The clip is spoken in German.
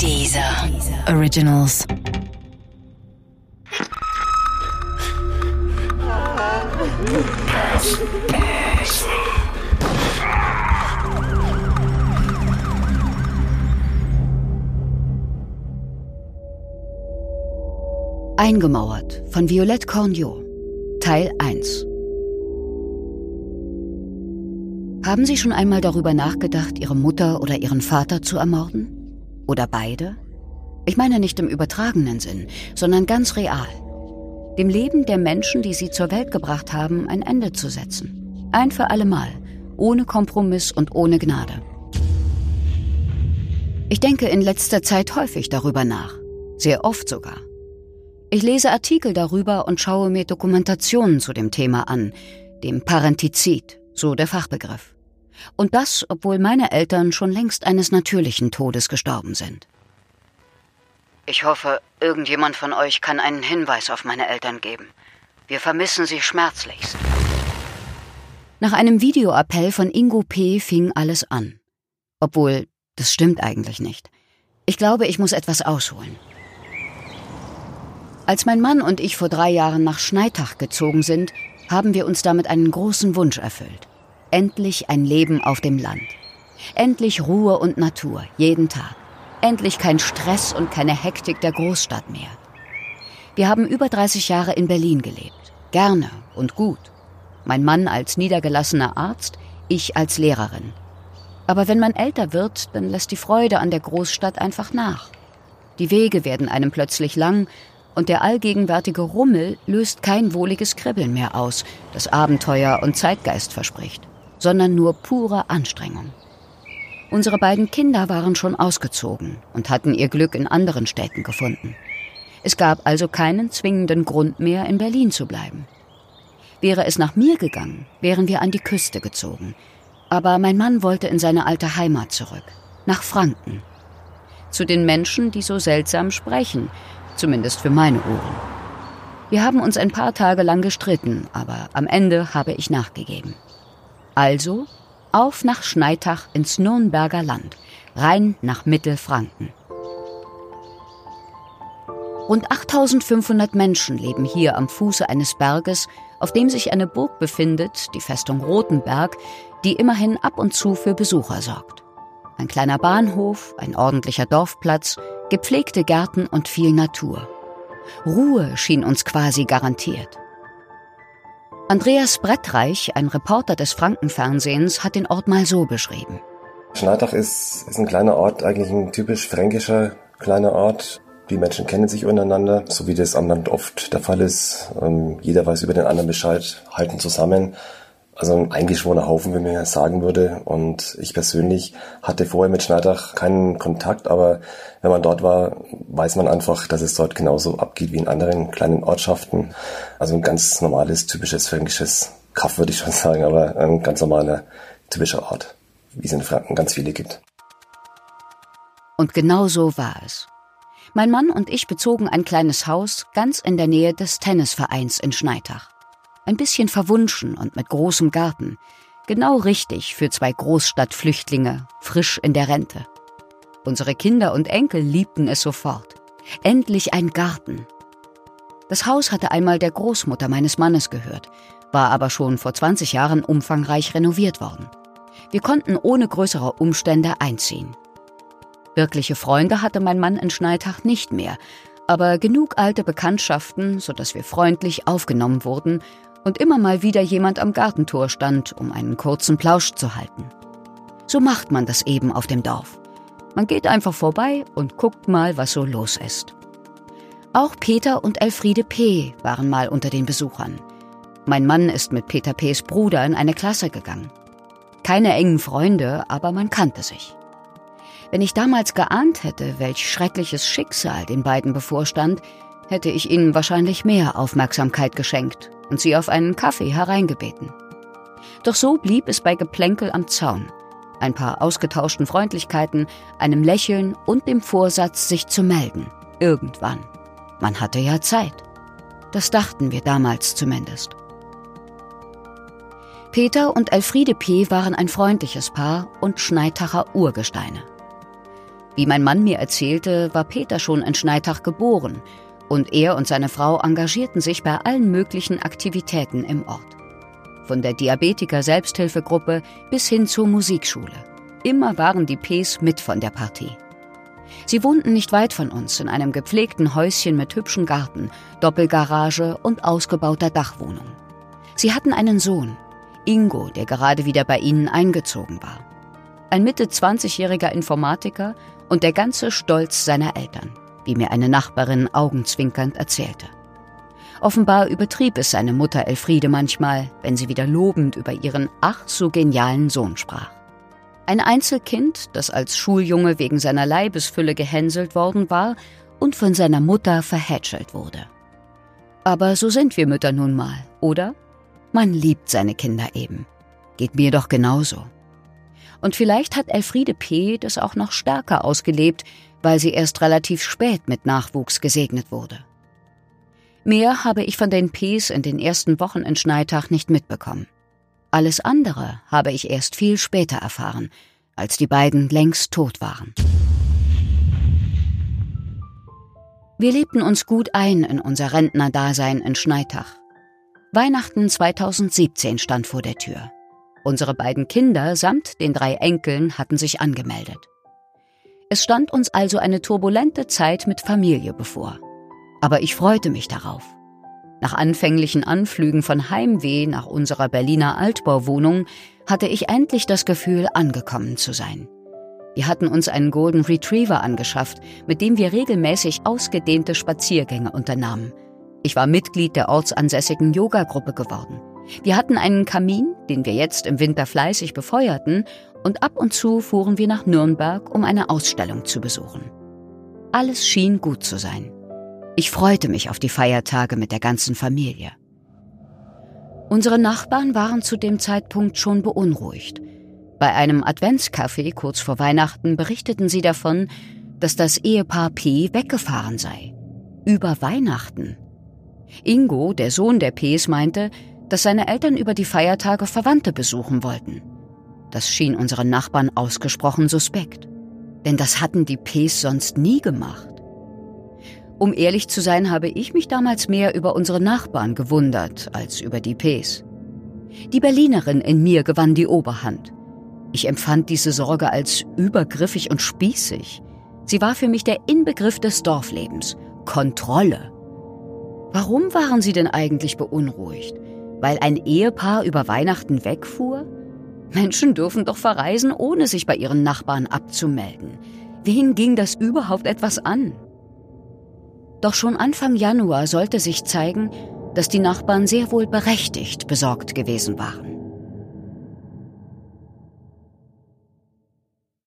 Dieser Originals. Eingemauert von Violette Cornio. Teil 1. Haben Sie schon einmal darüber nachgedacht, Ihre Mutter oder Ihren Vater zu ermorden? Oder beide? Ich meine nicht im übertragenen Sinn, sondern ganz real. Dem Leben der Menschen, die Sie zur Welt gebracht haben, ein Ende zu setzen. Ein für allemal, ohne Kompromiss und ohne Gnade. Ich denke in letzter Zeit häufig darüber nach, sehr oft sogar. Ich lese Artikel darüber und schaue mir Dokumentationen zu dem Thema an, dem Parentizid, so der Fachbegriff. Und das, obwohl meine Eltern schon längst eines natürlichen Todes gestorben sind. Ich hoffe, irgendjemand von euch kann einen Hinweis auf meine Eltern geben. Wir vermissen sie schmerzlichst. Nach einem Videoappell von Ingo P. fing alles an. Obwohl, das stimmt eigentlich nicht. Ich glaube, ich muss etwas ausholen. Als mein Mann und ich vor drei Jahren nach Schneitach gezogen sind, haben wir uns damit einen großen Wunsch erfüllt. Endlich ein Leben auf dem Land. Endlich Ruhe und Natur, jeden Tag. Endlich kein Stress und keine Hektik der Großstadt mehr. Wir haben über 30 Jahre in Berlin gelebt. Gerne und gut. Mein Mann als niedergelassener Arzt, ich als Lehrerin. Aber wenn man älter wird, dann lässt die Freude an der Großstadt einfach nach. Die Wege werden einem plötzlich lang und der allgegenwärtige Rummel löst kein wohliges Kribbeln mehr aus, das Abenteuer und Zeitgeist verspricht, sondern nur pure Anstrengung. Unsere beiden Kinder waren schon ausgezogen und hatten ihr Glück in anderen Städten gefunden. Es gab also keinen zwingenden Grund mehr, in Berlin zu bleiben. Wäre es nach mir gegangen, wären wir an die Küste gezogen. Aber mein Mann wollte in seine alte Heimat zurück, nach Franken. Zu den Menschen, die so seltsam sprechen zumindest für meine Ohren. Wir haben uns ein paar Tage lang gestritten, aber am Ende habe ich nachgegeben. Also auf nach Schneitach ins Nürnberger Land, rein nach Mittelfranken. Rund 8500 Menschen leben hier am Fuße eines Berges, auf dem sich eine Burg befindet, die Festung Rothenberg, die immerhin ab und zu für Besucher sorgt. Ein kleiner Bahnhof, ein ordentlicher Dorfplatz, gepflegte Gärten und viel Natur. Ruhe schien uns quasi garantiert. Andreas Brettreich, ein Reporter des Frankenfernsehens, hat den Ort mal so beschrieben. Schneidach ist, ist ein kleiner Ort, eigentlich ein typisch fränkischer kleiner Ort. Die Menschen kennen sich untereinander, so wie das am Land oft der Fall ist. Ähm, jeder weiß über den anderen Bescheid, halten zusammen also ein eingeschworener Haufen, wie man ja sagen würde. Und ich persönlich hatte vorher mit Schneidach keinen Kontakt, aber wenn man dort war, weiß man einfach, dass es dort genauso abgeht wie in anderen kleinen Ortschaften. Also ein ganz normales, typisches fränkisches Kaff, würde ich schon sagen, aber ein ganz normaler, typischer Ort, wie es in Franken ganz viele gibt. Und genau so war es. Mein Mann und ich bezogen ein kleines Haus ganz in der Nähe des Tennisvereins in Schneidach. Ein bisschen verwunschen und mit großem Garten. Genau richtig für zwei Großstadtflüchtlinge, frisch in der Rente. Unsere Kinder und Enkel liebten es sofort. Endlich ein Garten. Das Haus hatte einmal der Großmutter meines Mannes gehört, war aber schon vor 20 Jahren umfangreich renoviert worden. Wir konnten ohne größere Umstände einziehen. Wirkliche Freunde hatte mein Mann in Schneitach nicht mehr, aber genug alte Bekanntschaften, sodass wir freundlich aufgenommen wurden und immer mal wieder jemand am Gartentor stand, um einen kurzen Plausch zu halten. So macht man das eben auf dem Dorf. Man geht einfach vorbei und guckt mal, was so los ist. Auch Peter und Elfriede P. waren mal unter den Besuchern. Mein Mann ist mit Peter P.s Bruder in eine Klasse gegangen. Keine engen Freunde, aber man kannte sich. Wenn ich damals geahnt hätte, welch schreckliches Schicksal den beiden bevorstand, hätte ich ihnen wahrscheinlich mehr Aufmerksamkeit geschenkt und sie auf einen Kaffee hereingebeten. Doch so blieb es bei Geplänkel am Zaun, ein paar ausgetauschten Freundlichkeiten, einem Lächeln und dem Vorsatz, sich zu melden. Irgendwann. Man hatte ja Zeit. Das dachten wir damals zumindest. Peter und Elfriede P. waren ein freundliches Paar und Schneitacher Urgesteine. Wie mein Mann mir erzählte, war Peter schon in Schneitach geboren und er und seine Frau engagierten sich bei allen möglichen Aktivitäten im Ort. Von der Diabetiker-Selbsthilfegruppe bis hin zur Musikschule. Immer waren die Ps mit von der Partie. Sie wohnten nicht weit von uns in einem gepflegten Häuschen mit hübschem Garten, Doppelgarage und ausgebauter Dachwohnung. Sie hatten einen Sohn, Ingo, der gerade wieder bei ihnen eingezogen war. Ein Mitte 20-jähriger Informatiker und der ganze Stolz seiner Eltern, wie mir eine Nachbarin augenzwinkernd erzählte. Offenbar übertrieb es seine Mutter Elfriede manchmal, wenn sie wieder lobend über ihren ach so genialen Sohn sprach. Ein Einzelkind, das als Schuljunge wegen seiner Leibesfülle gehänselt worden war und von seiner Mutter verhätschelt wurde. Aber so sind wir Mütter nun mal, oder? Man liebt seine Kinder eben. Geht mir doch genauso. Und vielleicht hat Elfriede P. das auch noch stärker ausgelebt, weil sie erst relativ spät mit Nachwuchs gesegnet wurde. Mehr habe ich von den Ps in den ersten Wochen in Schneitach nicht mitbekommen. Alles andere habe ich erst viel später erfahren, als die beiden längst tot waren. Wir lebten uns gut ein in unser Rentnerdasein in Schneitach. Weihnachten 2017 stand vor der Tür. Unsere beiden Kinder samt den drei Enkeln hatten sich angemeldet. Es stand uns also eine turbulente Zeit mit Familie bevor. Aber ich freute mich darauf. Nach anfänglichen Anflügen von Heimweh nach unserer Berliner Altbauwohnung hatte ich endlich das Gefühl, angekommen zu sein. Wir hatten uns einen Golden Retriever angeschafft, mit dem wir regelmäßig ausgedehnte Spaziergänge unternahmen. Ich war Mitglied der ortsansässigen Yoga-Gruppe geworden. Wir hatten einen Kamin, den wir jetzt im Winter fleißig befeuerten, und ab und zu fuhren wir nach Nürnberg, um eine Ausstellung zu besuchen. Alles schien gut zu sein. Ich freute mich auf die Feiertage mit der ganzen Familie. Unsere Nachbarn waren zu dem Zeitpunkt schon beunruhigt. Bei einem Adventscafé kurz vor Weihnachten berichteten sie davon, dass das Ehepaar P weggefahren sei. Über Weihnachten. Ingo, der Sohn der Ps, meinte, dass seine Eltern über die Feiertage Verwandte besuchen wollten. Das schien unseren Nachbarn ausgesprochen suspekt. Denn das hatten die Ps sonst nie gemacht. Um ehrlich zu sein, habe ich mich damals mehr über unsere Nachbarn gewundert als über die Ps. Die Berlinerin in mir gewann die Oberhand. Ich empfand diese Sorge als übergriffig und spießig. Sie war für mich der Inbegriff des Dorflebens. Kontrolle. Warum waren sie denn eigentlich beunruhigt? Weil ein Ehepaar über Weihnachten wegfuhr? Menschen dürfen doch verreisen, ohne sich bei ihren Nachbarn abzumelden. Wen ging das überhaupt etwas an? Doch schon Anfang Januar sollte sich zeigen, dass die Nachbarn sehr wohl berechtigt besorgt gewesen waren.